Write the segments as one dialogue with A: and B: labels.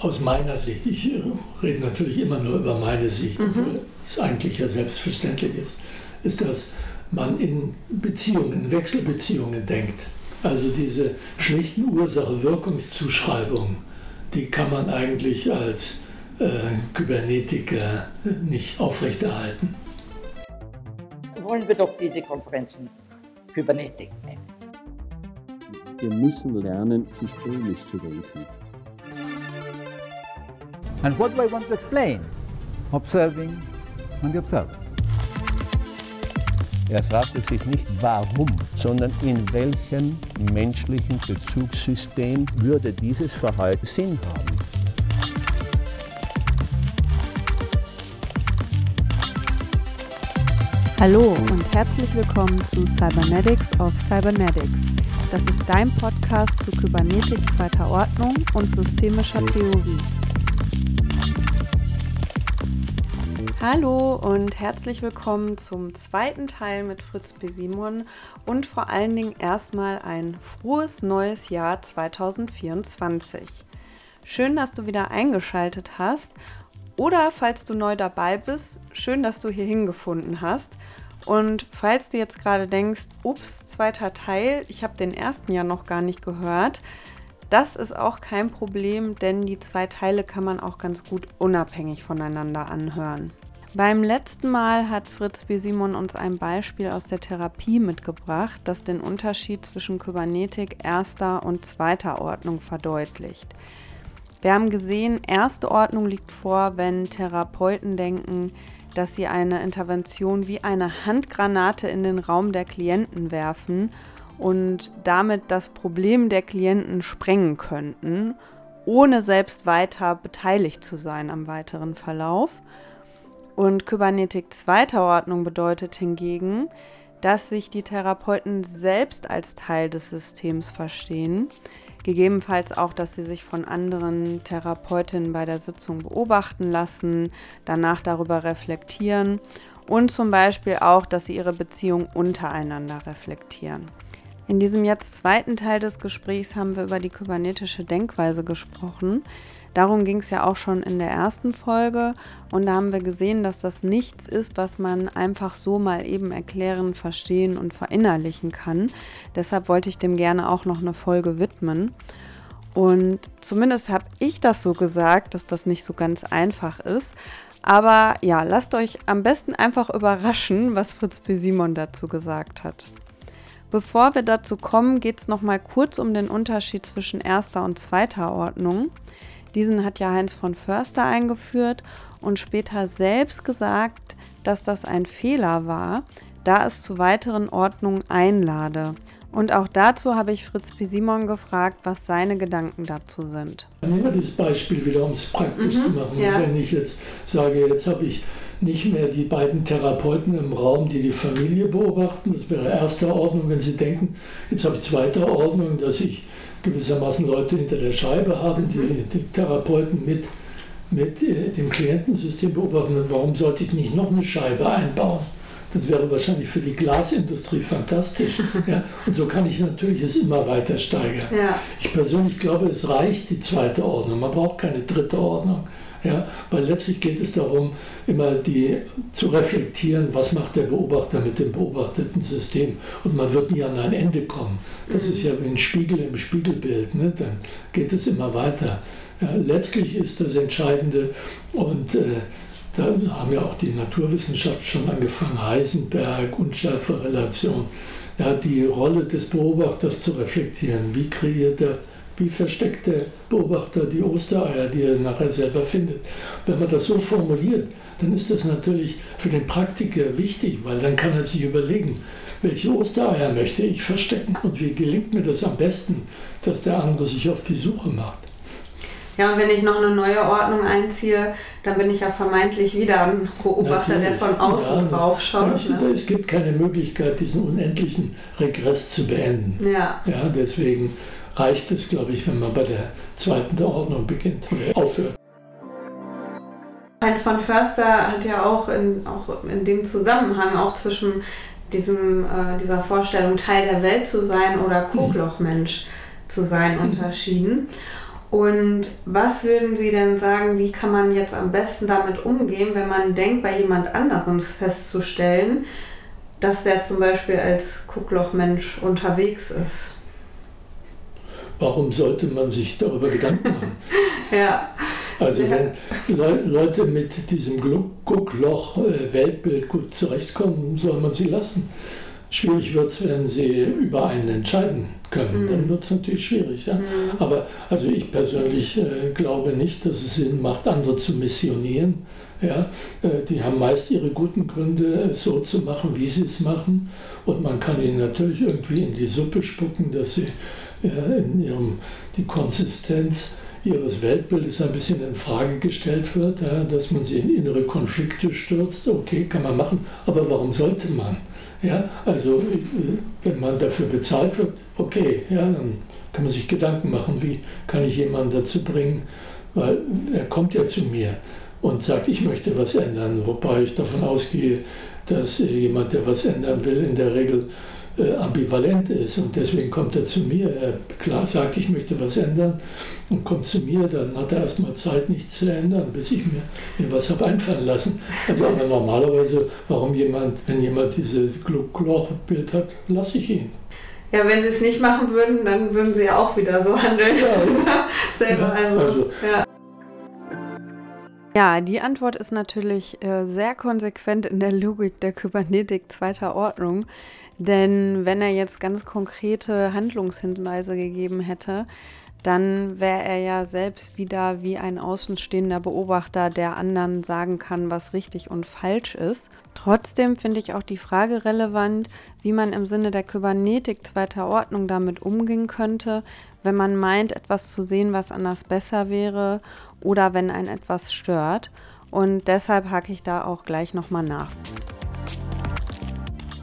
A: aus meiner Sicht, ich rede natürlich immer nur über meine Sicht, mhm. obwohl es eigentlich ja selbstverständlich ist, ist, dass man in Beziehungen, in Wechselbeziehungen denkt. Also diese schlichten Ursache-Wirkungszuschreibungen, die kann man eigentlich als äh, Kybernetiker nicht aufrechterhalten.
B: Wollen wir doch diese Konferenzen Kybernetik nennen.
C: Wir müssen lernen, systemisch zu denken.
D: And what do I want to explain? Observing and the observer.
C: Er fragte sich nicht warum, sondern in welchem menschlichen Bezugssystem würde dieses Verhalten Sinn haben.
E: Hallo und herzlich willkommen zu Cybernetics of Cybernetics. Das ist dein Podcast zu Kybernetik zweiter Ordnung und systemischer Theorie. Hallo und herzlich willkommen zum zweiten Teil mit Fritz B. Simon und vor allen Dingen erstmal ein frohes neues Jahr 2024. Schön, dass du wieder eingeschaltet hast oder falls du neu dabei bist, schön, dass du hier hingefunden hast. Und falls du jetzt gerade denkst, ups, zweiter Teil, ich habe den ersten ja noch gar nicht gehört, das ist auch kein Problem, denn die zwei Teile kann man auch ganz gut unabhängig voneinander anhören. Beim letzten Mal hat Fritz B. Simon uns ein Beispiel aus der Therapie mitgebracht, das den Unterschied zwischen Kybernetik erster und zweiter Ordnung verdeutlicht. Wir haben gesehen, erste Ordnung liegt vor, wenn Therapeuten denken, dass sie eine Intervention wie eine Handgranate in den Raum der Klienten werfen und damit das Problem der Klienten sprengen könnten, ohne selbst weiter beteiligt zu sein am weiteren Verlauf. Und Kybernetik zweiter Ordnung bedeutet hingegen, dass sich die Therapeuten selbst als Teil des Systems verstehen, Gegebenenfalls auch, dass sie sich von anderen Therapeutinnen bei der Sitzung beobachten lassen, danach darüber reflektieren und zum Beispiel auch, dass sie ihre Beziehung untereinander reflektieren. In diesem jetzt zweiten Teil des Gesprächs haben wir über die kybernetische Denkweise gesprochen. Darum ging es ja auch schon in der ersten Folge und da haben wir gesehen, dass das nichts ist, was man einfach so mal eben erklären, verstehen und verinnerlichen kann. Deshalb wollte ich dem gerne auch noch eine Folge widmen. Und zumindest habe ich das so gesagt, dass das nicht so ganz einfach ist. Aber ja, lasst euch am besten einfach überraschen, was Fritz B. Simon dazu gesagt hat. Bevor wir dazu kommen, geht es nochmal kurz um den Unterschied zwischen erster und zweiter Ordnung. Diesen hat ja Heinz von Förster eingeführt und später selbst gesagt, dass das ein Fehler war, da es zu weiteren Ordnungen einlade. Und auch dazu habe ich Fritz P. Simon gefragt, was seine Gedanken dazu sind.
A: Nehmen wir das Beispiel wieder, um es praktisch mhm, zu machen. Ja. Wenn ich jetzt sage, jetzt habe ich nicht mehr die beiden Therapeuten im Raum, die die Familie beobachten, das wäre erster Ordnung, wenn Sie denken, jetzt habe ich zweiter Ordnung, dass ich gewissermaßen Leute hinter der Scheibe haben, die, mhm. die Therapeuten mit, mit äh, dem Klientensystem beobachten. Und warum sollte ich nicht noch eine Scheibe einbauen? Das wäre wahrscheinlich für die Glasindustrie fantastisch. Ja, und so kann ich natürlich es immer weiter steigern. Ja. Ich persönlich glaube, es reicht die zweite Ordnung. Man braucht keine dritte Ordnung. Ja, weil letztlich geht es darum, immer die zu reflektieren, was macht der Beobachter mit dem beobachteten System. Und man wird nie an ein Ende kommen. Das ist ja wie ein Spiegel im Spiegelbild. Ne? Dann geht es immer weiter. Ja, letztlich ist das Entscheidende und äh, da haben ja auch die Naturwissenschaft schon angefangen, Heisenberg, Unschärferelation, ja, die Rolle des Beobachters zu reflektieren. Wie kreiert er wie versteckt der Beobachter die Ostereier, die er nachher selber findet. Wenn man das so formuliert, dann ist das natürlich für den Praktiker wichtig, weil dann kann er sich überlegen, welche Ostereier möchte ich verstecken und wie gelingt mir das am besten, dass der andere sich auf die Suche macht.
E: Ja, und wenn ich noch eine neue Ordnung einziehe, dann bin ich ja vermeintlich wieder ein Beobachter, Natürlich. der von außen ja, drauf schaut.
A: Ne? Es gibt keine Möglichkeit, diesen unendlichen Regress zu beenden. Ja. ja deswegen reicht es, glaube ich, wenn man bei der zweiten Ordnung beginnt oder aufhört.
E: Heinz von Förster hat ja auch in, auch in dem Zusammenhang auch zwischen diesem, äh, dieser Vorstellung, Teil der Welt zu sein oder Kuhglochmensch mhm. zu sein, mhm. unterschieden. Und was würden Sie denn sagen, wie kann man jetzt am besten damit umgehen, wenn man denkt, bei jemand anderem festzustellen, dass der zum Beispiel als Gucklochmensch unterwegs ist?
A: Warum sollte man sich darüber Gedanken machen?
E: ja.
A: Also wenn Le Leute mit diesem Guckloch-Weltbild gut zurechtkommen, soll man sie lassen. Schwierig wird es, wenn sie über einen entscheiden können. Mhm. Dann wird es natürlich schwierig. Ja? Mhm. Aber also ich persönlich äh, glaube nicht, dass es Sinn macht, andere zu missionieren. Ja? Äh, die haben meist ihre guten Gründe, es so zu machen, wie sie es machen. Und man kann ihnen natürlich irgendwie in die Suppe spucken, dass sie äh, in ihrem, die Konsistenz ihres Weltbildes ein bisschen in Frage gestellt wird, ja, dass man sie in innere Konflikte stürzt. Okay, kann man machen, aber warum sollte man? Ja, also wenn man dafür bezahlt wird, okay, ja, dann kann man sich Gedanken machen, wie kann ich jemanden dazu bringen, weil er kommt ja zu mir und sagt, ich möchte was ändern, wobei ich davon ausgehe, dass jemand, der was ändern will, in der Regel äh, ambivalent ist und deswegen kommt er zu mir. Er klar sagt, ich möchte was ändern und kommt zu mir, dann hat er erstmal Zeit, nichts zu ändern, bis ich mir, mir was habe einfallen lassen. Also aber normalerweise, warum jemand, wenn jemand dieses Glochbild hat, lasse ich ihn.
E: Ja, wenn sie es nicht machen würden, dann würden sie ja auch wieder so handeln. Ja, Selber, ja, also, also ja. Ja, die Antwort ist natürlich äh, sehr konsequent in der Logik der Kybernetik zweiter Ordnung. Denn wenn er jetzt ganz konkrete Handlungshinweise gegeben hätte, dann wäre er ja selbst wieder wie ein außenstehender Beobachter, der anderen sagen kann, was richtig und falsch ist. Trotzdem finde ich auch die Frage relevant, wie man im Sinne der Kybernetik zweiter Ordnung damit umgehen könnte, wenn man meint, etwas zu sehen, was anders besser wäre oder wenn ein etwas stört. Und deshalb hake ich da auch gleich nochmal nach.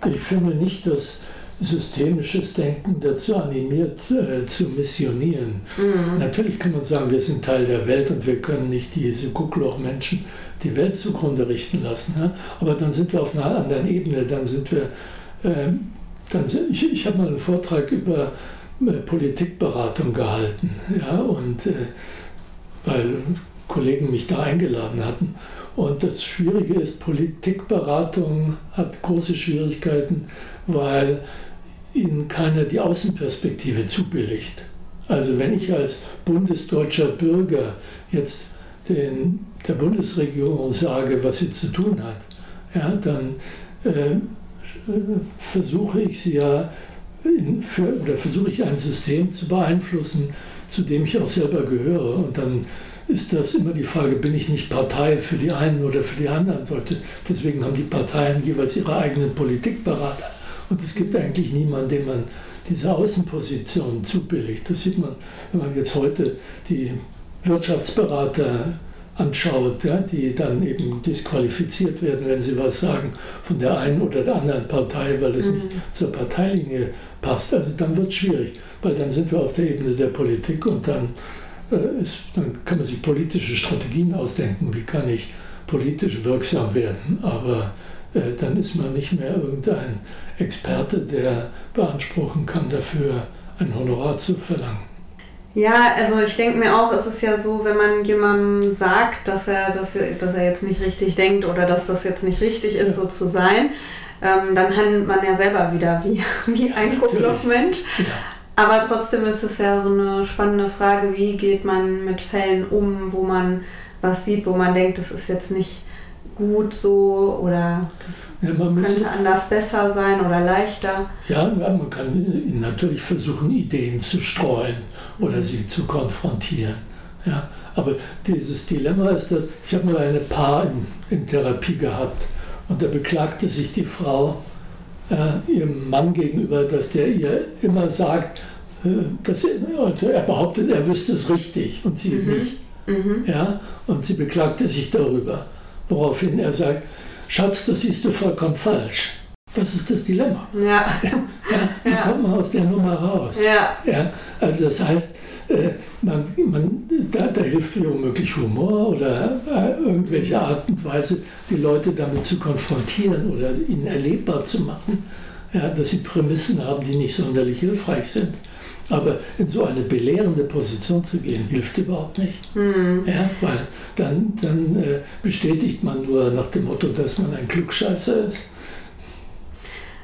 A: Ich finde nicht, dass systemisches Denken dazu animiert, äh, zu missionieren. Mhm. Natürlich kann man sagen, wir sind Teil der Welt und wir können nicht diese Guckloch-Menschen die Welt zugrunde richten lassen. Ja? Aber dann sind wir auf einer anderen Ebene, dann sind wir, äh, dann ich, ich habe mal einen Vortrag über Politikberatung gehalten, ja, und äh, weil Kollegen mich da eingeladen hatten. Und das Schwierige ist, Politikberatung hat große Schwierigkeiten, weil ihnen keiner die Außenperspektive zubilligt. Also wenn ich als bundesdeutscher Bürger jetzt den, der Bundesregierung sage, was sie zu tun hat, ja, dann äh, versuche ich sie ja für, versuche ich ein System zu beeinflussen, zu dem ich auch selber gehöre. Und dann ist das immer die Frage, bin ich nicht Partei für die einen oder für die anderen? Deswegen haben die Parteien jeweils ihre eigenen Politikberater. Und es gibt eigentlich niemanden, dem man diese Außenposition zubilligt. Das sieht man, wenn man jetzt heute die Wirtschaftsberater anschaut, ja, die dann eben disqualifiziert werden, wenn sie was sagen von der einen oder der anderen Partei, weil es mhm. nicht zur Parteilinie passt. Also dann wird es schwierig, weil dann sind wir auf der Ebene der Politik und dann, äh, ist, dann kann man sich politische Strategien ausdenken, wie kann ich politisch wirksam werden. Aber äh, dann ist man nicht mehr irgendein Experte, der beanspruchen kann, dafür ein Honorar zu verlangen.
E: Ja, also ich denke mir auch, es ist ja so, wenn man jemandem sagt, dass er, dass, er, dass er jetzt nicht richtig denkt oder dass das jetzt nicht richtig ist, so zu sein, ähm, dann handelt man ja selber wieder wie, wie ein Gucklochmensch. Ja. Aber trotzdem ist es ja so eine spannende Frage, wie geht man mit Fällen um, wo man was sieht, wo man denkt, das ist jetzt nicht gut so oder das ja, könnte anders besser sein oder leichter.
A: Ja, man kann natürlich versuchen, Ideen zu streuen oder sie zu konfrontieren. Ja, aber dieses Dilemma ist das, ich habe mal eine Paar in, in, Therapie gehabt und da beklagte sich die Frau äh, ihrem Mann gegenüber, dass der ihr immer sagt, äh, dass er, also er behauptet, er wüsste es richtig und sie mhm. nicht. Mhm. Ja, und sie beklagte sich darüber. Woraufhin er sagt, Schatz, das siehst du vollkommen falsch. Das ist das Dilemma. Ja. ja wie ja. kommt man aus der Nummer raus? Ja. ja also das heißt, äh, man, man, da, da hilft womöglich Humor oder äh, irgendwelche Art und Weise, die Leute damit zu konfrontieren oder ihnen erlebbar zu machen, ja, dass sie Prämissen haben, die nicht sonderlich hilfreich sind. Aber in so eine belehrende Position zu gehen, hilft überhaupt nicht. Mhm. Ja, weil dann, dann äh, bestätigt man nur nach dem Motto, dass man ein Klugscheißer ist.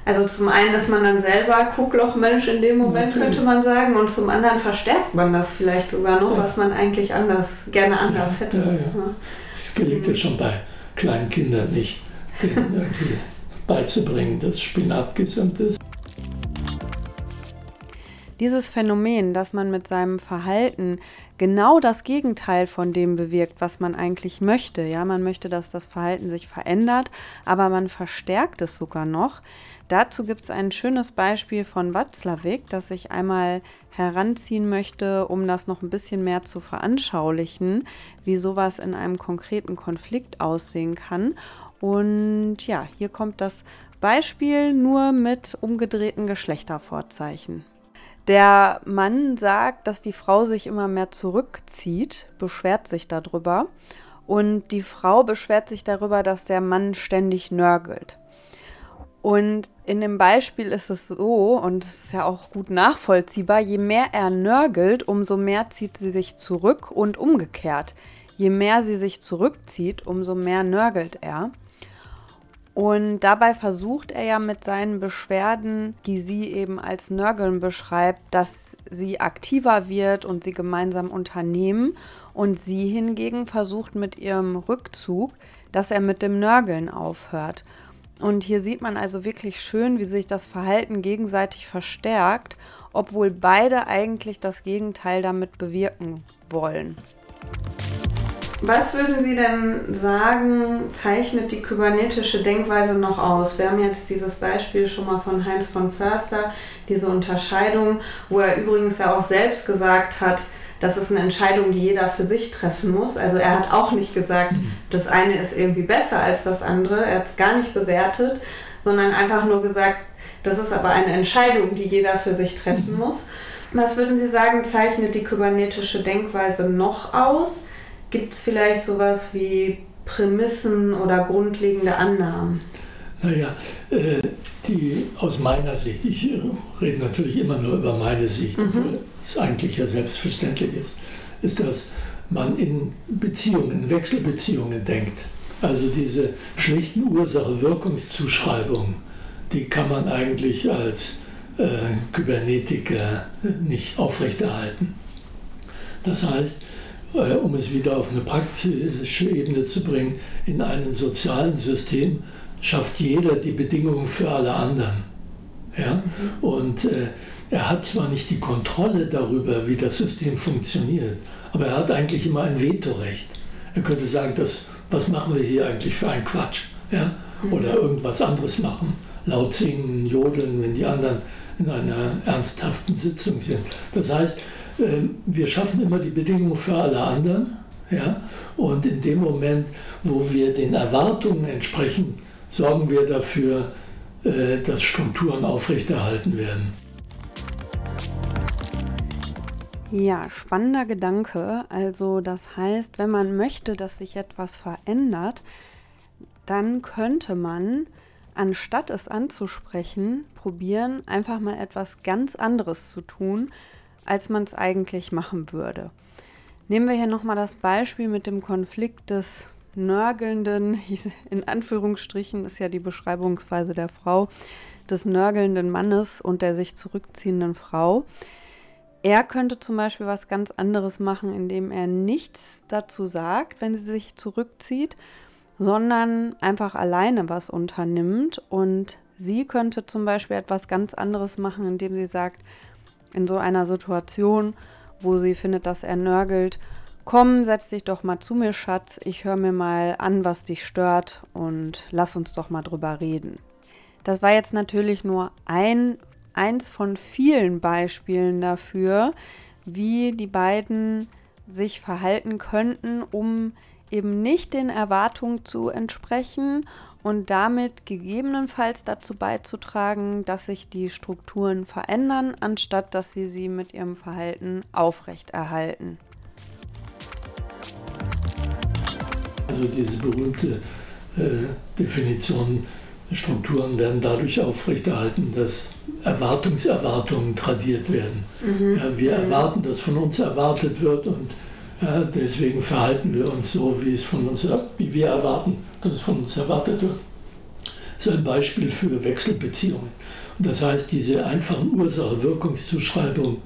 E: Also zum einen ist man dann selber Kucklochmensch in dem Moment, könnte man sagen, und zum anderen verstärkt man das vielleicht sogar noch, ja. was man eigentlich anders, gerne anders ja, hätte. Ja, ja.
A: Das gelingt ja schon bei kleinen Kindern nicht, denen irgendwie beizubringen, dass Spinat gesund ist.
E: Dieses Phänomen, dass man mit seinem Verhalten genau das Gegenteil von dem bewirkt, was man eigentlich möchte. Ja, man möchte, dass das Verhalten sich verändert, aber man verstärkt es sogar noch. Dazu gibt es ein schönes Beispiel von Watzlawick, das ich einmal heranziehen möchte, um das noch ein bisschen mehr zu veranschaulichen, wie sowas in einem konkreten Konflikt aussehen kann. Und ja, hier kommt das Beispiel nur mit umgedrehten Geschlechtervorzeichen. Der Mann sagt, dass die Frau sich immer mehr zurückzieht, beschwert sich darüber. Und die Frau beschwert sich darüber, dass der Mann ständig nörgelt. Und in dem Beispiel ist es so, und es ist ja auch gut nachvollziehbar, je mehr er nörgelt, umso mehr zieht sie sich zurück und umgekehrt. Je mehr sie sich zurückzieht, umso mehr nörgelt er. Und dabei versucht er ja mit seinen Beschwerden, die sie eben als Nörgeln beschreibt, dass sie aktiver wird und sie gemeinsam unternehmen. Und sie hingegen versucht mit ihrem Rückzug, dass er mit dem Nörgeln aufhört. Und hier sieht man also wirklich schön, wie sich das Verhalten gegenseitig verstärkt, obwohl beide eigentlich das Gegenteil damit bewirken wollen. Was würden Sie denn sagen, zeichnet die kybernetische Denkweise noch aus? Wir haben jetzt dieses Beispiel schon mal von Heinz von Förster, diese Unterscheidung, wo er übrigens ja auch selbst gesagt hat, das ist eine Entscheidung, die jeder für sich treffen muss. Also er hat auch nicht gesagt, mhm. das eine ist irgendwie besser als das andere. Er hat es gar nicht bewertet, sondern einfach nur gesagt, das ist aber eine Entscheidung, die jeder für sich treffen mhm. muss. Was würden Sie sagen, zeichnet die kybernetische Denkweise noch aus? Gibt es vielleicht sowas wie Prämissen oder grundlegende Annahmen?
A: Naja, äh, die aus meiner Sicht, ich äh, rede natürlich immer nur über meine Sicht, mhm. obwohl es eigentlich ja selbstverständlich ist, ist, dass man in Beziehungen, in Wechselbeziehungen denkt. Also diese schlichten Ursache-Wirkungszuschreibungen, die kann man eigentlich als äh, Kybernetiker nicht aufrechterhalten. Das heißt, äh, um es wieder auf eine praktische Ebene zu bringen, in einem sozialen System schafft jeder die Bedingungen für alle anderen. Ja? Mhm. Und äh, er hat zwar nicht die Kontrolle darüber, wie das System funktioniert, aber er hat eigentlich immer ein Vetorecht. Er könnte sagen, das, was machen wir hier eigentlich für einen Quatsch? Ja? Mhm. Oder irgendwas anderes machen, laut singen, jodeln, wenn die anderen in einer ernsthaften Sitzung sind. Das heißt, ähm, wir schaffen immer die Bedingungen für alle anderen. Ja? Und in dem Moment, wo wir den Erwartungen entsprechen, sorgen wir dafür, äh, dass Strukturen aufrechterhalten werden.
E: Ja, spannender Gedanke. Also das heißt, wenn man möchte, dass sich etwas verändert, dann könnte man, anstatt es anzusprechen, probieren, einfach mal etwas ganz anderes zu tun, als man es eigentlich machen würde. Nehmen wir hier nochmal das Beispiel mit dem Konflikt des nörgelnden, in Anführungsstrichen ist ja die Beschreibungsweise der Frau, des nörgelnden Mannes und der sich zurückziehenden Frau. Er könnte zum Beispiel was ganz anderes machen, indem er nichts dazu sagt, wenn sie sich zurückzieht, sondern einfach alleine was unternimmt. Und sie könnte zum Beispiel etwas ganz anderes machen, indem sie sagt, in so einer Situation, wo sie findet, dass er nörgelt, komm, setz dich doch mal zu mir, Schatz, ich höre mir mal an, was dich stört und lass uns doch mal drüber reden. Das war jetzt natürlich nur ein, eins von vielen Beispielen dafür, wie die beiden sich verhalten könnten, um eben nicht den Erwartungen zu entsprechen und damit gegebenenfalls dazu beizutragen, dass sich die Strukturen verändern, anstatt dass sie sie mit ihrem Verhalten aufrechterhalten.
A: Also diese berühmte äh, Definition Strukturen werden dadurch aufrechterhalten, dass Erwartungserwartungen tradiert werden. Mhm. Ja, wir mhm. erwarten, dass von uns erwartet wird und ja, deswegen verhalten wir uns so, wie, es von uns, wie wir erwarten, dass es von uns erwartet wird. Das ist ein Beispiel für Wechselbeziehungen. Und das heißt, diese einfachen Ursache-Wirkungszuschreibungen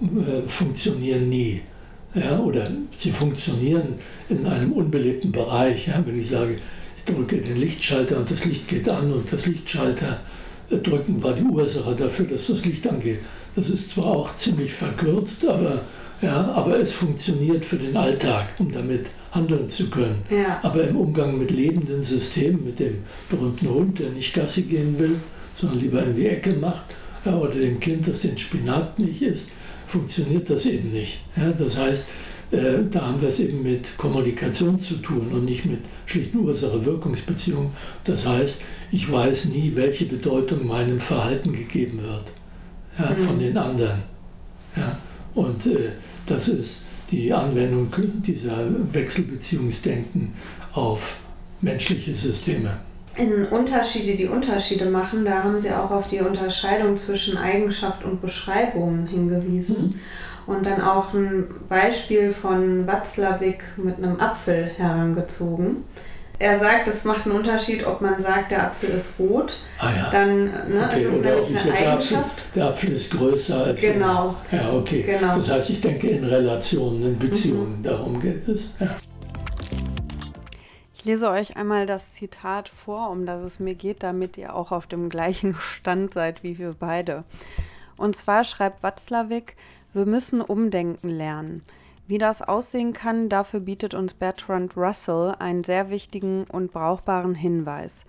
A: äh, funktionieren nie. Ja, oder sie funktionieren in einem unbelebten Bereich. Ja, wenn ich sage, ich drücke den Lichtschalter und das Licht geht an und das Lichtschalter äh, drücken war die Ursache dafür, dass das Licht angeht. Das ist zwar auch ziemlich verkürzt, aber, ja, aber es funktioniert für den Alltag, um damit handeln zu können. Ja. Aber im Umgang mit lebenden Systemen, mit dem berühmten Hund, der nicht Gassi gehen will, sondern lieber in die Ecke macht, ja, oder dem Kind, das den Spinat nicht isst, funktioniert das eben nicht. Ja, das heißt, äh, da haben wir es eben mit Kommunikation zu tun und nicht mit schlichten Ursache-Wirkungsbeziehungen. Das heißt, ich weiß nie, welche Bedeutung meinem Verhalten gegeben wird ja, mhm. von den anderen. Ja, und äh, das ist die Anwendung dieser Wechselbeziehungsdenken auf menschliche Systeme.
E: In Unterschiede, die Unterschiede machen, da haben Sie auch auf die Unterscheidung zwischen Eigenschaft und Beschreibung hingewiesen. Mhm und dann auch ein Beispiel von Watzlawick mit einem Apfel herangezogen. Er sagt, es macht einen Unterschied, ob man sagt, der Apfel ist rot.
A: Ah, ja.
E: Dann ne, okay. ist es Oder nämlich eine Eigenschaft.
A: Der Apfel, der Apfel, ist größer als.
E: Genau.
A: Der, ja, okay. Genau. Das heißt, ich denke in Relationen, in Beziehungen, mhm. darum geht es. Ja.
E: Ich lese euch einmal das Zitat vor, um das es mir geht, damit ihr auch auf dem gleichen Stand seid wie wir beide. Und zwar schreibt Watzlawick, wir müssen umdenken lernen. Wie das aussehen kann, dafür bietet uns Bertrand Russell einen sehr wichtigen und brauchbaren Hinweis.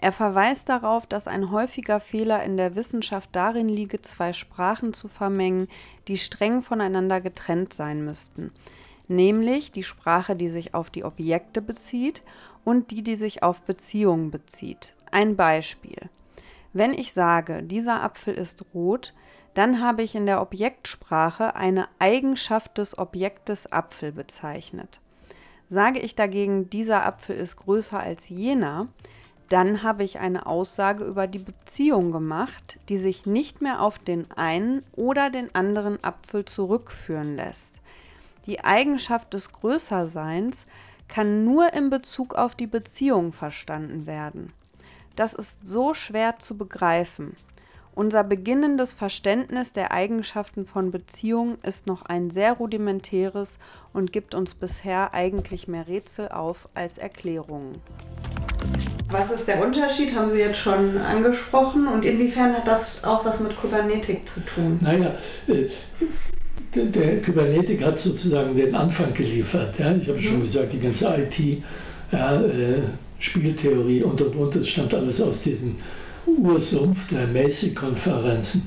E: Er verweist darauf, dass ein häufiger Fehler in der Wissenschaft darin liege, zwei Sprachen zu vermengen, die streng voneinander getrennt sein müssten, nämlich die Sprache, die sich auf die Objekte bezieht und die, die sich auf Beziehungen bezieht. Ein Beispiel. Wenn ich sage, dieser Apfel ist rot, dann habe ich in der Objektsprache eine Eigenschaft des Objektes Apfel bezeichnet. Sage ich dagegen, dieser Apfel ist größer als jener, dann habe ich eine Aussage über die Beziehung gemacht, die sich nicht mehr auf den einen oder den anderen Apfel zurückführen lässt. Die Eigenschaft des Größerseins kann nur in Bezug auf die Beziehung verstanden werden. Das ist so schwer zu begreifen, unser beginnendes Verständnis der Eigenschaften von Beziehungen ist noch ein sehr rudimentäres und gibt uns bisher eigentlich mehr Rätsel auf als Erklärungen. Was ist der Unterschied, haben Sie jetzt schon angesprochen und inwiefern hat das auch was mit Kybernetik zu tun?
A: Naja, äh, der, der Kybernetik hat sozusagen den Anfang geliefert. Ja? Ich habe schon mhm. gesagt, die ganze IT, ja, äh, Spieltheorie und und und, das stammt alles aus diesen Ursumpf der Macy-Konferenzen.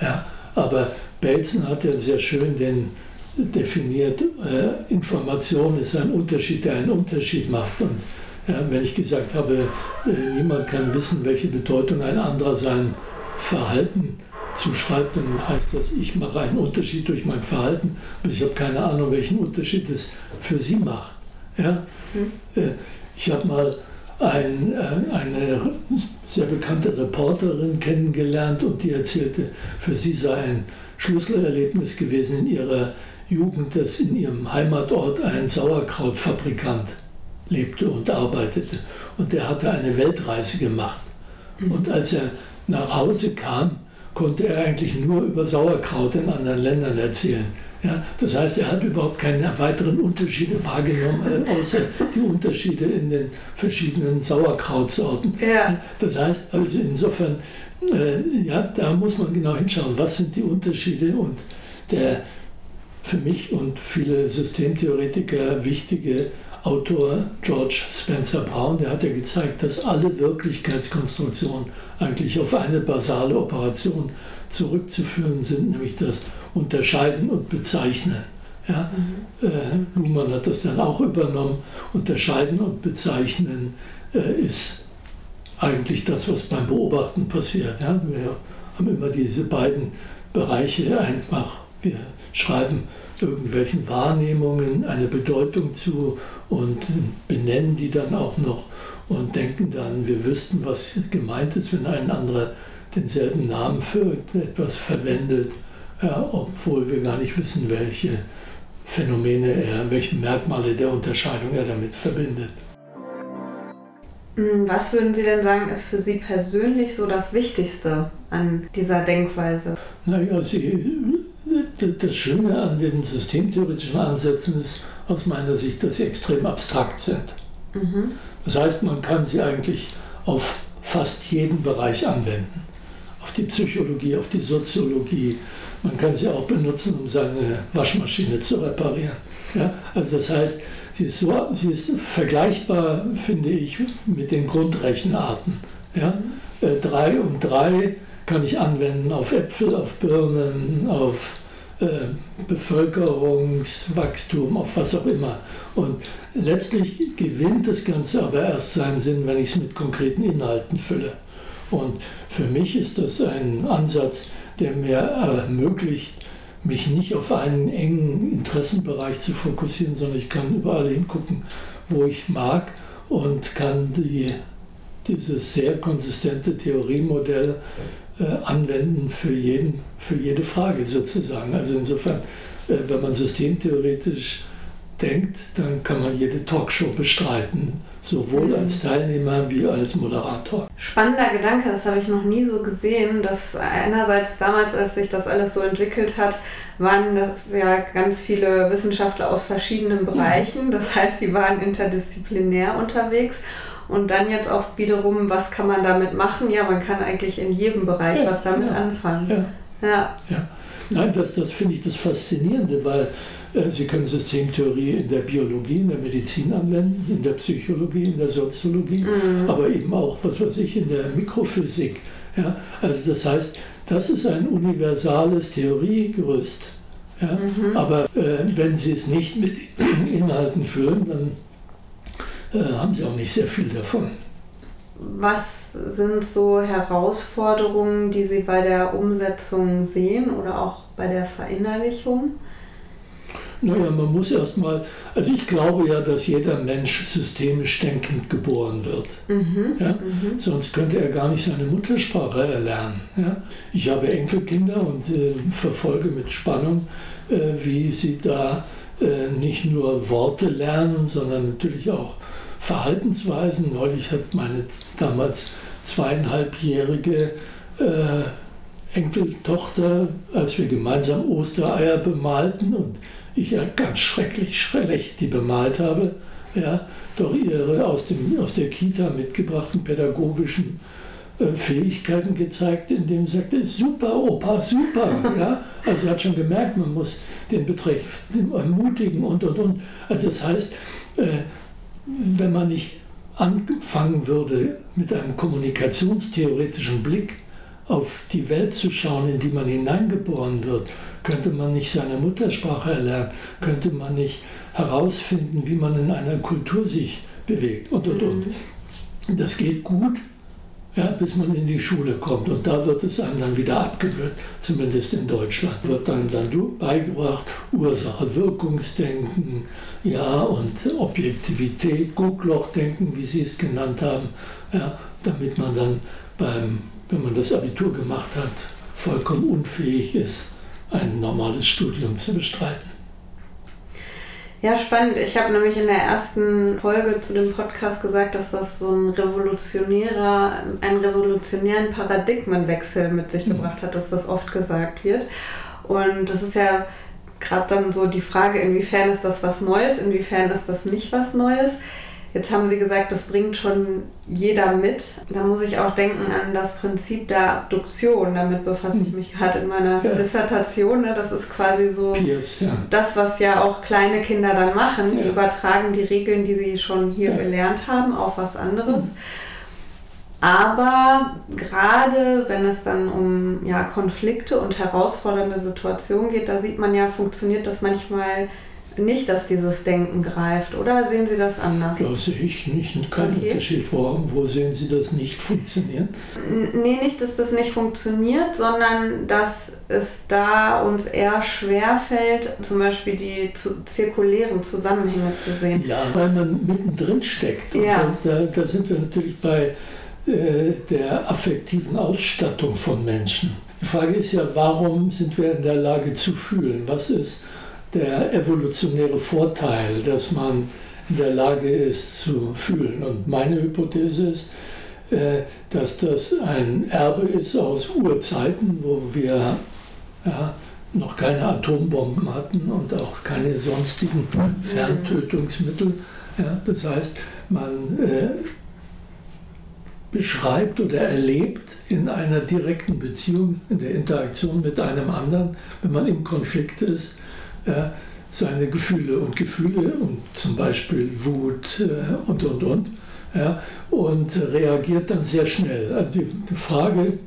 A: Ja, aber Bateson hat ja sehr schön den definiert, äh, Information ist ein Unterschied, der einen Unterschied macht. Und ja, wenn ich gesagt habe, äh, niemand kann wissen, welche Bedeutung ein anderer sein Verhalten zuschreibt, dann heißt das, ich mache einen Unterschied durch mein Verhalten, aber ich habe keine Ahnung, welchen Unterschied es für sie macht. Ja? Mhm. Ich habe mal ein, äh, eine sehr bekannte Reporterin kennengelernt und die erzählte, für sie sei ein Schlüsselerlebnis gewesen in ihrer Jugend, dass in ihrem Heimatort ein Sauerkrautfabrikant lebte und arbeitete. Und der hatte eine Weltreise gemacht. Und als er nach Hause kam, konnte er eigentlich nur über Sauerkraut in anderen Ländern erzählen. Ja, das heißt, er hat überhaupt keine weiteren Unterschiede wahrgenommen, äh, außer die Unterschiede in den verschiedenen Sauerkrautsorten. Ja. Das heißt also insofern, äh, ja, da muss man genau hinschauen, was sind die Unterschiede und der für mich und viele Systemtheoretiker wichtige Autor George Spencer Brown, der hat ja gezeigt, dass alle Wirklichkeitskonstruktionen eigentlich auf eine basale Operation zurückzuführen sind, nämlich das Unterscheiden und Bezeichnen. Ja? Mhm. Äh, Luhmann hat das dann auch übernommen. Unterscheiden und Bezeichnen äh, ist eigentlich das, was beim Beobachten passiert. Ja? Wir haben immer diese beiden Bereiche einfach Wir schreiben irgendwelchen Wahrnehmungen eine Bedeutung zu und benennen die dann auch noch und denken dann, wir wüssten, was gemeint ist, wenn ein anderer denselben Namen für etwas verwendet, ja, obwohl wir gar nicht wissen, welche Phänomene er, welche Merkmale der Unterscheidung er damit verbindet.
E: Hm, was würden Sie denn sagen, ist für Sie persönlich so das Wichtigste an dieser Denkweise?
A: Naja, Sie, das Schöne an den systemtheoretischen Ansätzen ist aus meiner Sicht, dass sie extrem abstrakt sind. Mhm. Das heißt, man kann sie eigentlich auf fast jeden Bereich anwenden. Auf die Psychologie, auf die Soziologie. Man kann sie auch benutzen, um seine Waschmaschine zu reparieren. Ja? Also das heißt, sie ist, so, sie ist vergleichbar, finde ich, mit den Grundrechenarten. Ja? Äh, drei und drei kann ich anwenden auf Äpfel, auf Birnen, auf Bevölkerungswachstum, auf was auch immer. Und letztlich gewinnt das Ganze aber erst seinen Sinn, wenn ich es mit konkreten Inhalten fülle. Und für mich ist das ein Ansatz, der mir ermöglicht, mich nicht auf einen engen Interessenbereich zu fokussieren, sondern ich kann überall hingucken, wo ich mag und kann die, dieses sehr konsistente Theoriemodell äh, anwenden für, jeden, für jede Frage sozusagen. Also insofern, äh, wenn man systemtheoretisch denkt, dann kann man jede Talkshow bestreiten, sowohl mhm. als Teilnehmer wie als Moderator.
E: Spannender Gedanke, das habe ich noch nie so gesehen, dass einerseits damals, als sich das alles so entwickelt hat, waren das ja ganz viele Wissenschaftler aus verschiedenen Bereichen. Das heißt, die waren interdisziplinär unterwegs. Und dann jetzt auch wiederum, was kann man damit machen? Ja, man kann eigentlich in jedem Bereich ja, was damit ja, anfangen.
A: Ja. ja. ja. Nein, das, das finde ich das Faszinierende, weil äh, Sie können Systemtheorie in der Biologie, in der Medizin anwenden, in der Psychologie, in der Soziologie, mhm. aber eben auch, was weiß ich, in der Mikrophysik. Ja? Also das heißt, das ist ein universales Theoriegerüst. Ja? Mhm. Aber äh, wenn Sie es nicht mit Inhalten füllen, dann äh, haben Sie auch nicht sehr viel davon.
E: Was sind so Herausforderungen, die Sie bei der Umsetzung sehen oder auch bei der Verinnerlichung?
A: Naja, man muss erstmal, also ich glaube ja, dass jeder Mensch systemisch denkend geboren wird. Mhm, ja? Mhm. Sonst könnte er gar nicht seine Muttersprache erlernen. Ja? Ich habe Enkelkinder und äh, verfolge mit Spannung, äh, wie sie da äh, nicht nur Worte lernen, sondern natürlich auch Verhaltensweisen. Neulich hat meine damals zweieinhalbjährige äh, Enkeltochter, als wir gemeinsam Ostereier bemalten und ich ja ganz schrecklich schlecht die bemalt habe, ja, doch ihre aus, dem, aus der Kita mitgebrachten pädagogischen äh, Fähigkeiten gezeigt, indem sie sagte, super, Opa, super. Ja? Also hat schon gemerkt, man muss den Betreff ermutigen und, und, und. Also das heißt, äh, wenn man nicht anfangen würde, mit einem kommunikationstheoretischen Blick auf die Welt zu schauen, in die man hineingeboren wird, könnte man nicht seine Muttersprache erlernen, könnte man nicht herausfinden, wie man in einer Kultur sich bewegt und und und. Mhm. Das geht gut, ja, bis man in die Schule kommt. Und da wird es einem dann wieder abgewöhnt, zumindest in Deutschland. Wird dann, dann beigebracht, Ursache-Wirkungsdenken, ja, und Objektivität, Gucklochdenken, wie Sie es genannt haben, ja, damit man dann beim, wenn man das Abitur gemacht hat, vollkommen unfähig ist, ein normales Studium zu bestreiten.
E: Ja, spannend. Ich habe nämlich in der ersten Folge zu dem Podcast gesagt, dass das so ein revolutionärer, einen revolutionären Paradigmenwechsel mit sich mhm. gebracht hat, dass das oft gesagt wird. Und das ist ja gerade dann so die Frage, inwiefern ist das was Neues, inwiefern ist das nicht was Neues. Jetzt haben Sie gesagt, das bringt schon jeder mit. Da muss ich auch denken an das Prinzip der Abduktion. Damit befasse ich hm. mich gerade in meiner ja. Dissertation. Ne? Das ist quasi so
A: Piers, ja.
E: das, was ja auch kleine Kinder dann machen. Die übertragen die Regeln, die sie schon hier gelernt haben, auf was anderes. Mhm. Aber gerade wenn es dann um ja, Konflikte und herausfordernde Situationen geht, da sieht man ja, funktioniert das manchmal nicht, dass dieses Denken greift, oder sehen Sie das anders?
A: Da sehe ich nicht keinen okay. Unterschied. Wo, wo sehen Sie das nicht funktionieren?
E: Nee, nicht, dass das nicht funktioniert, sondern dass es da uns eher schwerfällt, zum Beispiel die zu, zirkulären Zusammenhänge zu sehen.
A: Ja, weil man mittendrin steckt.
E: Ja.
A: Da, da, sind wir natürlich bei äh, der affektiven Ausstattung von Menschen. Die Frage ist ja, warum sind wir in der Lage zu fühlen? Was ist der evolutionäre Vorteil, dass man in der Lage ist zu fühlen? Und meine Hypothese ist, äh, dass das ein Erbe ist aus Urzeiten, wo wir ja, noch keine Atombomben hatten und auch keine sonstigen Ferntötungsmittel. Ja, das heißt, man äh, beschreibt oder erlebt in einer direkten Beziehung, in der Interaktion mit einem anderen, wenn man im Konflikt ist, seine Gefühle und Gefühle und zum Beispiel Wut äh, und und und ja, und reagiert dann sehr schnell. Also die, die Frage,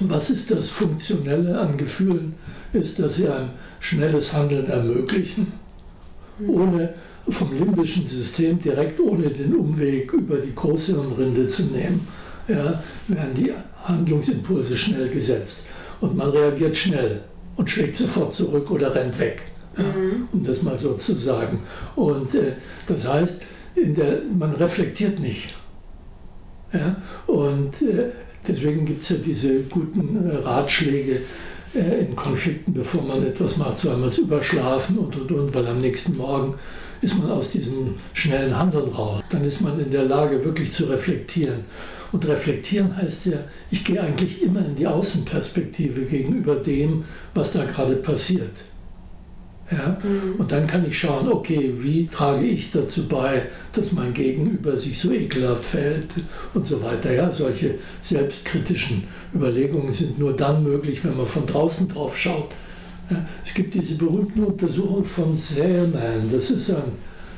A: was ist das Funktionelle an Gefühlen, ist, dass sie ein schnelles Handeln ermöglichen, ohne vom limbischen System direkt ohne den Umweg über die Großhirnrinde zu nehmen, ja, werden die Handlungsimpulse schnell gesetzt. Und man reagiert schnell und schlägt sofort zurück oder rennt weg, mhm. um das mal so zu sagen. Und äh, das heißt, der, man reflektiert nicht. Ja, und äh, deswegen gibt es ja diese guten äh, Ratschläge, äh, in Konflikten, bevor man etwas macht, man es überschlafen und und und, weil am nächsten Morgen ist man aus diesem schnellen Handeln raus. Dann ist man in der Lage, wirklich zu reflektieren. Und reflektieren heißt ja, ich gehe eigentlich immer in die Außenperspektive gegenüber dem, was da gerade passiert. Ja? Mhm. Und dann kann ich schauen, okay, wie trage ich dazu bei, dass mein Gegenüber sich so ekelhaft verhält und so weiter. Ja? Solche selbstkritischen Überlegungen sind nur dann möglich, wenn man von draußen drauf schaut. Ja? Es gibt diese berühmten Untersuchungen von Sämann, das ist ein,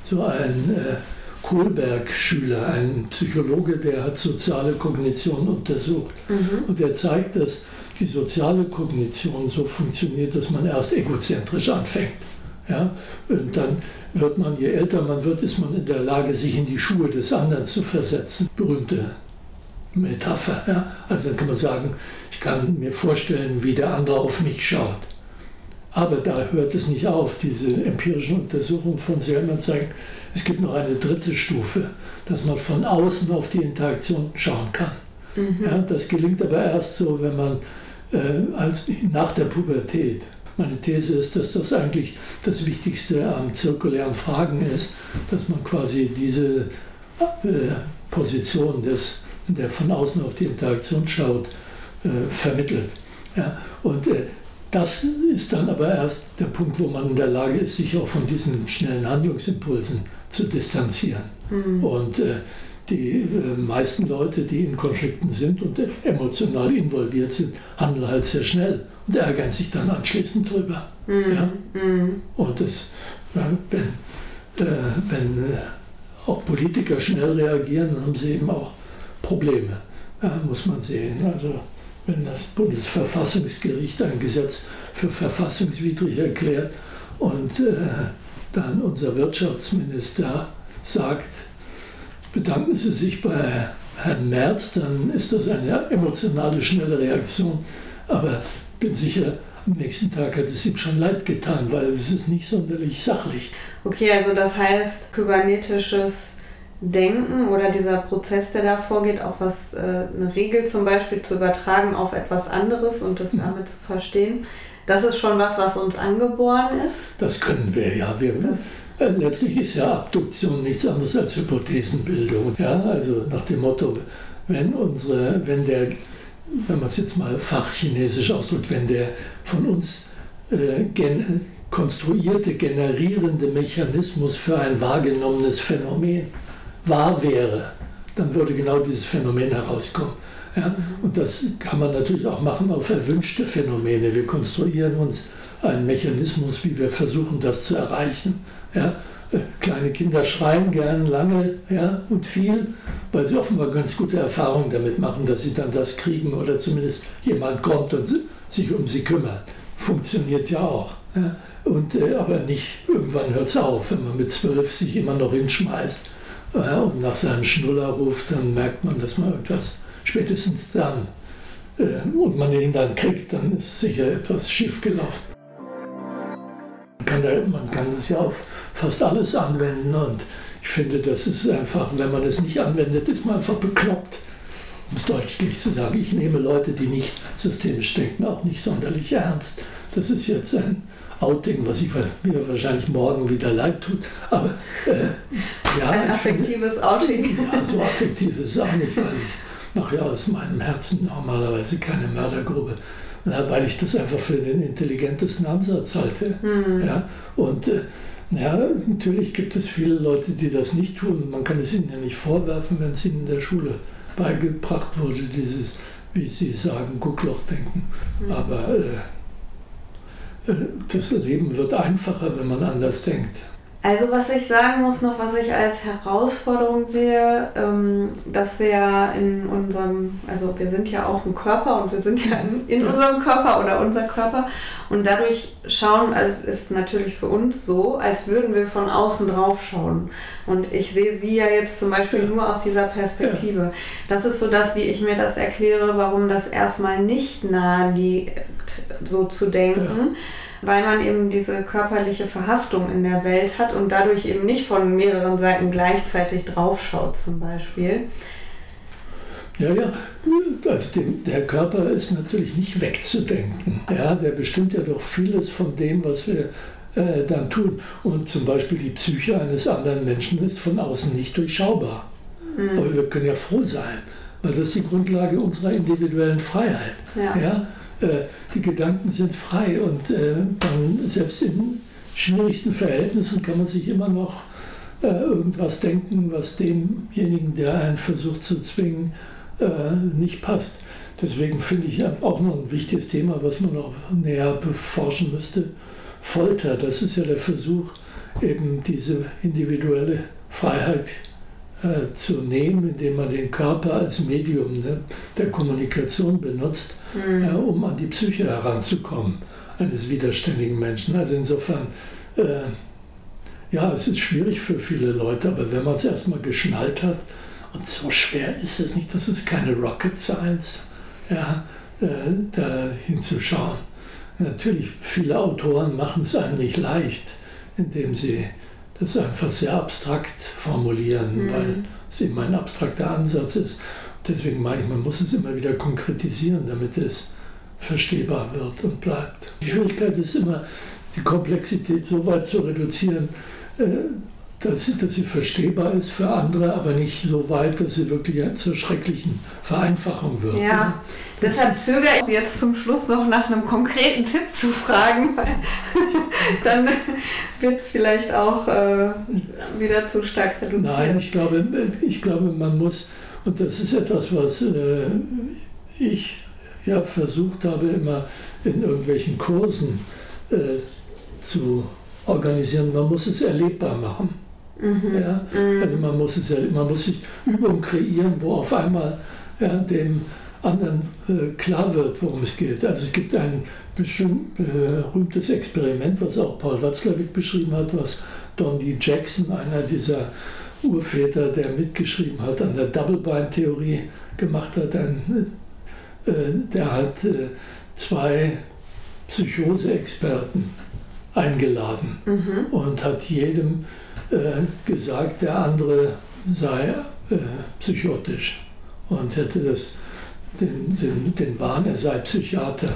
A: so ein äh, Kohlberg-Schüler, ein Psychologe, der hat soziale Kognition untersucht. Mhm. Und der zeigt, dass die soziale Kognition so funktioniert, dass man erst egozentrisch anfängt. Ja? Und dann wird man, je älter man wird, ist man in der Lage, sich in die Schuhe des anderen zu versetzen. Berühmte Metapher. Ja? Also dann kann man sagen, ich kann mir vorstellen, wie der andere auf mich schaut. Aber da hört es nicht auf. Diese empirischen Untersuchungen von Selman zeigen, es gibt noch eine dritte Stufe, dass man von außen auf die Interaktion schauen kann. Mhm. Ja, das gelingt aber erst so, wenn man äh, als nach der Pubertät. Meine These ist, dass das eigentlich das Wichtigste am zirkulären Fragen ist, dass man quasi diese äh, Position, des, der von außen auf die Interaktion schaut, äh, vermittelt. Ja? Und äh, das ist dann aber erst der Punkt, wo man in der Lage ist, sich auch von diesen schnellen Handlungsimpulsen zu distanzieren. Mhm. Und äh, die äh, meisten Leute, die in Konflikten sind und emotional involviert sind, handeln halt sehr schnell und ärgern sich dann anschließend drüber. Mhm. Ja? Mhm. Und das, wenn, äh, wenn äh, auch Politiker schnell reagieren, dann haben sie eben auch Probleme, muss man sehen. Also wenn das Bundesverfassungsgericht ein Gesetz für verfassungswidrig erklärt und äh, dann unser Wirtschaftsminister sagt, bedanken Sie sich bei Herrn Merz, dann ist das eine emotionale, schnelle Reaktion. Aber ich bin sicher, am nächsten Tag hat es ihm schon leid getan, weil es ist nicht sonderlich sachlich.
E: Okay, also das heißt, kybernetisches Denken oder dieser Prozess, der da vorgeht, auch was äh, eine Regel zum Beispiel zu übertragen auf etwas anderes und das mhm. damit zu verstehen, das ist schon was, was uns angeboren ist?
A: Das können wir, ja. Wir, das letztlich ist ja Abduktion nichts anderes als Hypothesenbildung. Ja, also nach dem Motto, wenn unsere, wenn der, wenn man es jetzt mal fachchinesisch ausdrückt, wenn der von uns äh, gen, konstruierte, generierende Mechanismus für ein wahrgenommenes Phänomen wahr wäre, dann würde genau dieses Phänomen herauskommen. Ja? Und das kann man natürlich auch machen auf erwünschte Phänomene. Wir konstruieren uns einen Mechanismus, wie wir versuchen, das zu erreichen. Ja? Äh, kleine Kinder schreien gern lange ja, und viel, weil sie offenbar ganz gute Erfahrungen damit machen, dass sie dann das kriegen oder zumindest jemand kommt und sich um sie kümmert. Funktioniert ja auch. Ja, und, äh, aber nicht, irgendwann hört es auf, wenn man mit zwölf sich immer noch hinschmeißt äh, und nach seinem Schnuller ruft, dann merkt man, dass man etwas spätestens dann äh, und man ihn dann kriegt, dann ist sicher etwas schief gelaufen. Man kann, man kann das ja auf fast alles anwenden und ich finde, das ist einfach, wenn man es nicht anwendet, ist man einfach bekloppt, um es deutlich zu sagen. Ich nehme Leute, die nicht systemisch denken, auch nicht sonderlich ernst. Das ist jetzt ein Outing, was ich mir wahrscheinlich morgen wieder leid tut. Aber
E: äh, ja. Ein affektives finde, Outing.
A: Ja, so affektiv ist es auch nicht, weil ich mache ja aus meinem Herzen normalerweise keine Mördergrube. Weil ich das einfach für den intelligentesten Ansatz halte. Mhm. Ja, und äh, ja, natürlich gibt es viele Leute, die das nicht tun. Man kann es ihnen ja nicht vorwerfen, wenn es ihnen in der Schule beigebracht wurde, dieses, wie Sie sagen, Gucklochdenken. Mhm. Aber äh, äh, das Leben wird einfacher, wenn man anders denkt.
E: Also was ich sagen muss noch, was ich als Herausforderung sehe, ähm, dass wir ja in unserem, also wir sind ja auch ein Körper und wir sind ja in, in unserem Körper oder unser Körper und dadurch schauen, also ist natürlich für uns so, als würden wir von außen drauf schauen. Und ich sehe sie ja jetzt zum Beispiel nur aus dieser Perspektive. Das ist so das, wie ich mir das erkläre, warum das erstmal nicht nahe liegt, so zu denken. Ja weil man eben diese körperliche Verhaftung in der Welt hat und dadurch eben nicht von mehreren Seiten gleichzeitig draufschaut zum Beispiel.
A: Ja, ja, also den, der Körper ist natürlich nicht wegzudenken. Ja, der bestimmt ja doch vieles von dem, was wir äh, dann tun. Und zum Beispiel die Psyche eines anderen Menschen ist von außen nicht durchschaubar. Mhm. Aber wir können ja froh sein, weil das ist die Grundlage unserer individuellen Freiheit. Ja. ja? Äh, die Gedanken sind frei und äh, dann, selbst in schwierigsten Verhältnissen kann man sich immer noch äh, irgendwas denken, was demjenigen, der einen versucht zu zwingen, nicht passt. Deswegen finde ich auch noch ein wichtiges Thema, was man noch näher beforschen müsste. Folter, das ist ja der Versuch, eben diese individuelle Freiheit äh, zu nehmen, indem man den Körper als Medium ne, der Kommunikation benutzt, mhm. äh, um an die Psyche heranzukommen eines widerständigen Menschen. Also insofern, äh, ja, es ist schwierig für viele Leute, aber wenn man es erstmal geschnallt hat, und so schwer ist es nicht, das ist keine Rocket Science, ja, äh, da hinzuschauen. Natürlich, viele Autoren machen es einem nicht leicht, indem sie das einfach sehr abstrakt formulieren, mhm. weil es eben ein abstrakter Ansatz ist. Deswegen meine ich, man muss es immer wieder konkretisieren, damit es verstehbar wird und bleibt. Die Schwierigkeit ist immer, die Komplexität so weit zu reduzieren, äh, dass sie, dass sie verstehbar ist für andere, aber nicht so weit, dass sie wirklich zur schrecklichen Vereinfachung wird.
E: Ja, ne? deshalb zögere ich jetzt zum Schluss noch nach einem konkreten Tipp zu fragen, weil dann wird es vielleicht auch äh, wieder zu stark reduziert.
A: Nein, ich glaube, ich glaube, man muss, und das ist etwas, was äh, ich ja versucht habe, immer in irgendwelchen Kursen äh, zu organisieren, man muss es erlebbar machen. Mhm. Ja? Also man muss, es ja, man muss sich Übungen kreieren, wo auf einmal ja, dem anderen äh, klar wird, worum es geht. Also es gibt ein berühmtes Experiment, was auch Paul Watzlawick beschrieben hat, was Don D. Jackson, einer dieser Urväter, der mitgeschrieben hat, an der Double-Bind-Theorie gemacht hat. Ein, äh, der hat äh, zwei Psychose-Experten eingeladen mhm. und hat jedem gesagt, der andere sei äh, psychotisch und hätte das, den, den, den Wahn, er sei Psychiater.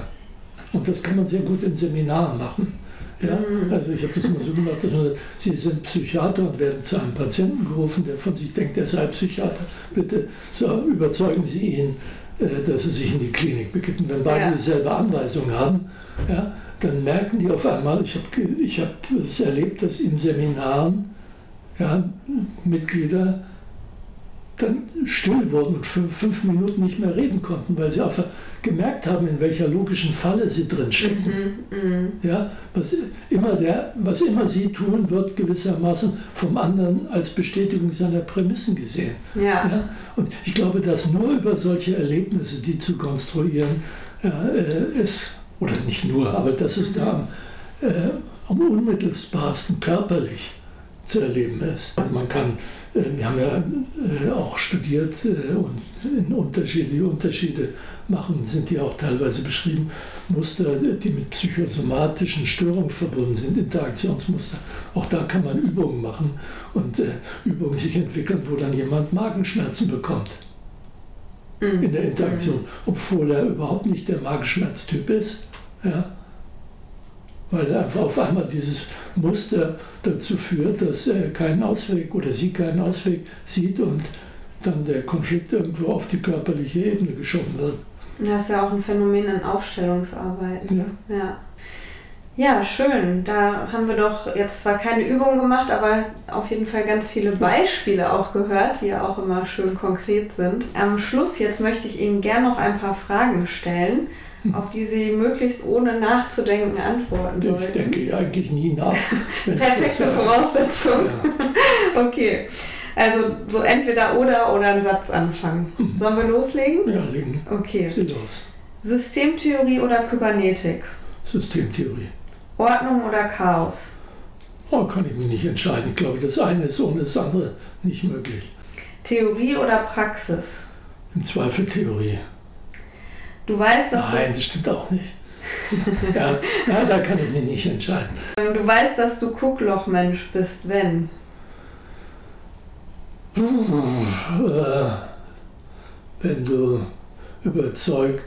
A: Und das kann man sehr gut in Seminaren machen. Ja? Mhm. Also ich habe das mal so gemacht, dass man sagt, Sie sind Psychiater und werden zu einem Patienten gerufen, der von sich denkt, er sei Psychiater. Bitte so, überzeugen Sie ihn, äh, dass er sich in die Klinik begibt. Und wenn beide ja. dieselbe Anweisung haben, ja, dann merken die auf einmal, ich habe ich hab es erlebt, dass in Seminaren ja, Mitglieder dann still wurden und für fünf Minuten nicht mehr reden konnten, weil sie einfach gemerkt haben, in welcher logischen Falle sie drin stecken. Mhm, mh. ja, was, immer der, was immer sie tun, wird gewissermaßen vom anderen als Bestätigung seiner Prämissen gesehen. Ja. ja. Und ich glaube, dass nur über solche Erlebnisse, die zu konstruieren, ja, äh, ist, oder nicht nur, aber dass es da am äh, am unmittelbarsten körperlich zu erleben ist. Und man kann, äh, wir haben ja äh, auch studiert äh, und in Unterschiede, die Unterschiede machen, sind die auch teilweise beschrieben, Muster, die mit psychosomatischen Störungen verbunden sind, Interaktionsmuster. Auch da kann man Übungen machen und Übungen sich entwickeln, wo dann jemand Magenschmerzen bekommt mhm. in der Interaktion, obwohl er überhaupt nicht der Magenschmerztyp ist. Ja? Weil einfach auf einmal dieses Muster dazu führt, dass er keinen Ausweg oder sie keinen Ausweg sieht und dann der Konflikt irgendwo auf die körperliche Ebene geschoben wird.
E: Das ist ja auch ein Phänomen in Aufstellungsarbeiten. Ja. ja. Ja, schön. Da haben wir doch jetzt zwar keine Übung gemacht, aber auf jeden Fall ganz viele Beispiele auch gehört, die ja auch immer schön konkret sind. Am Schluss jetzt möchte ich Ihnen gerne noch ein paar Fragen stellen. Auf die Sie möglichst ohne nachzudenken antworten sollen.
A: Ich denke eigentlich nie nach.
E: Perfekte Voraussetzung. Ja. okay. Also so entweder oder oder einen Satz anfangen. Hm. Sollen wir loslegen?
A: Ja, legen.
E: Okay.
A: Sie los.
E: Systemtheorie oder Kybernetik?
A: Systemtheorie.
E: Ordnung oder Chaos?
A: Oh, kann ich mich nicht entscheiden. Ich glaube, das eine ist ohne das andere nicht möglich.
E: Theorie oder Praxis?
A: Im Zweifel Theorie.
E: Du weißt, dass
A: Nein, das stimmt auch nicht. ja, ja, da kann ich mich nicht entscheiden.
E: Du weißt, dass du Gucklochmensch bist, wenn?
A: Äh, wenn du überzeugt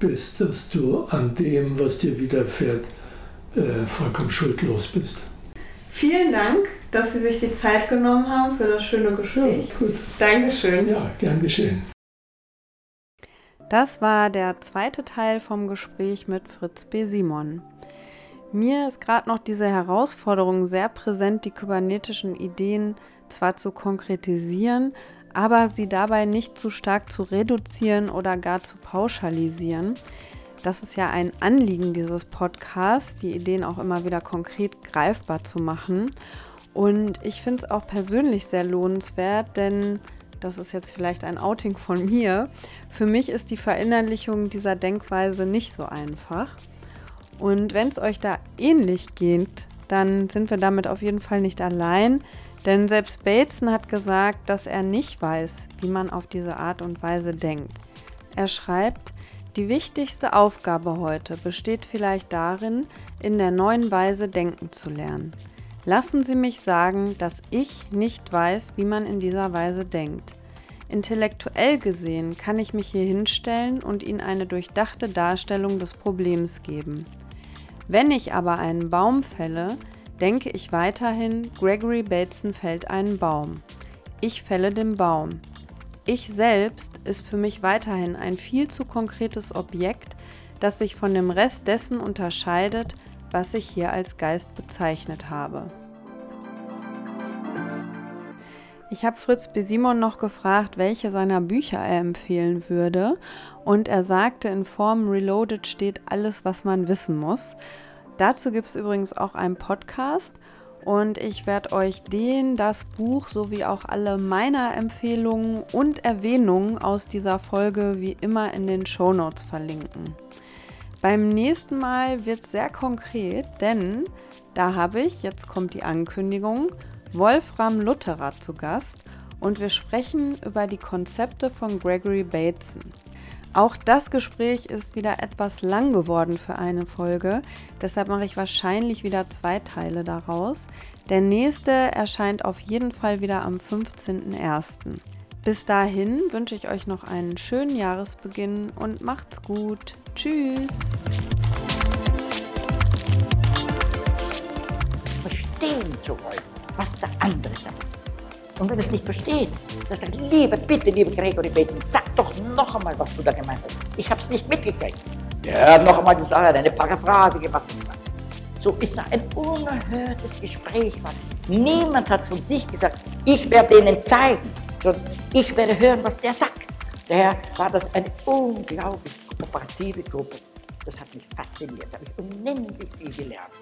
A: bist, dass du an dem, was dir widerfährt, äh, vollkommen schuldlos bist.
E: Vielen Dank, dass Sie sich die Zeit genommen haben für das schöne Gespräch. Ja, gut. Dankeschön.
A: Ja, gern geschehen.
E: Das war der zweite Teil vom Gespräch mit Fritz B. Simon. Mir ist gerade noch diese Herausforderung sehr präsent, die kybernetischen Ideen zwar zu konkretisieren, aber sie dabei nicht zu stark zu reduzieren oder gar zu pauschalisieren. Das ist ja ein Anliegen dieses Podcasts, die Ideen auch immer wieder konkret greifbar zu machen. Und ich finde es auch persönlich sehr lohnenswert, denn das ist jetzt vielleicht ein Outing von mir. Für mich ist die Verinnerlichung dieser Denkweise nicht so einfach. Und wenn es euch da ähnlich geht, dann sind wir damit auf jeden Fall nicht allein. Denn selbst Bateson hat gesagt, dass er nicht weiß, wie man auf diese Art und Weise denkt. Er schreibt, die wichtigste Aufgabe heute besteht vielleicht darin, in der neuen Weise denken zu lernen. Lassen Sie mich sagen, dass ich nicht weiß, wie man in dieser Weise denkt. Intellektuell gesehen kann ich mich hier hinstellen und Ihnen eine durchdachte Darstellung des Problems geben. Wenn ich aber einen Baum fälle, denke ich weiterhin, Gregory Bateson fällt einen Baum. Ich fälle den Baum. Ich selbst ist für mich weiterhin ein viel zu konkretes Objekt, das sich von dem Rest dessen unterscheidet, was ich hier als Geist bezeichnet habe. Ich habe Fritz B. Simon noch gefragt, welche seiner Bücher er empfehlen würde, und er sagte, in Form Reloaded steht alles, was man wissen muss. Dazu gibt es übrigens auch einen Podcast und ich werde euch den, das Buch sowie auch alle meiner Empfehlungen und Erwähnungen aus dieser Folge wie immer in den Show Notes verlinken. Beim nächsten Mal wird es sehr konkret, denn da habe ich, jetzt kommt die Ankündigung, Wolfram Lutherer zu Gast und wir sprechen über die Konzepte von Gregory Bateson. Auch das Gespräch ist wieder etwas lang geworden für eine Folge, deshalb mache ich wahrscheinlich wieder zwei Teile daraus. Der nächste erscheint auf jeden Fall wieder am 15.01. Bis dahin wünsche ich euch noch einen schönen Jahresbeginn und macht's gut. Tschüss.
B: Verstehen zu wollen, was der andere sagt und wenn es nicht versteht, dann sagt, liebe, bitte, liebe Gregory Bateson, sag doch noch einmal, was du da gemeint hast. Ich habe es nicht mitgekriegt. Er hat noch einmal gesagt, eine Paraphrase gemacht. So ist ein unerhörtes Gespräch. Mann. Niemand hat von sich gesagt, ich werde denen zeigen, sondern ich werde hören, was der sagt. Daher war das eine unglaublich kooperative Gruppe. Das hat mich fasziniert, da habe ich unendlich viel gelernt.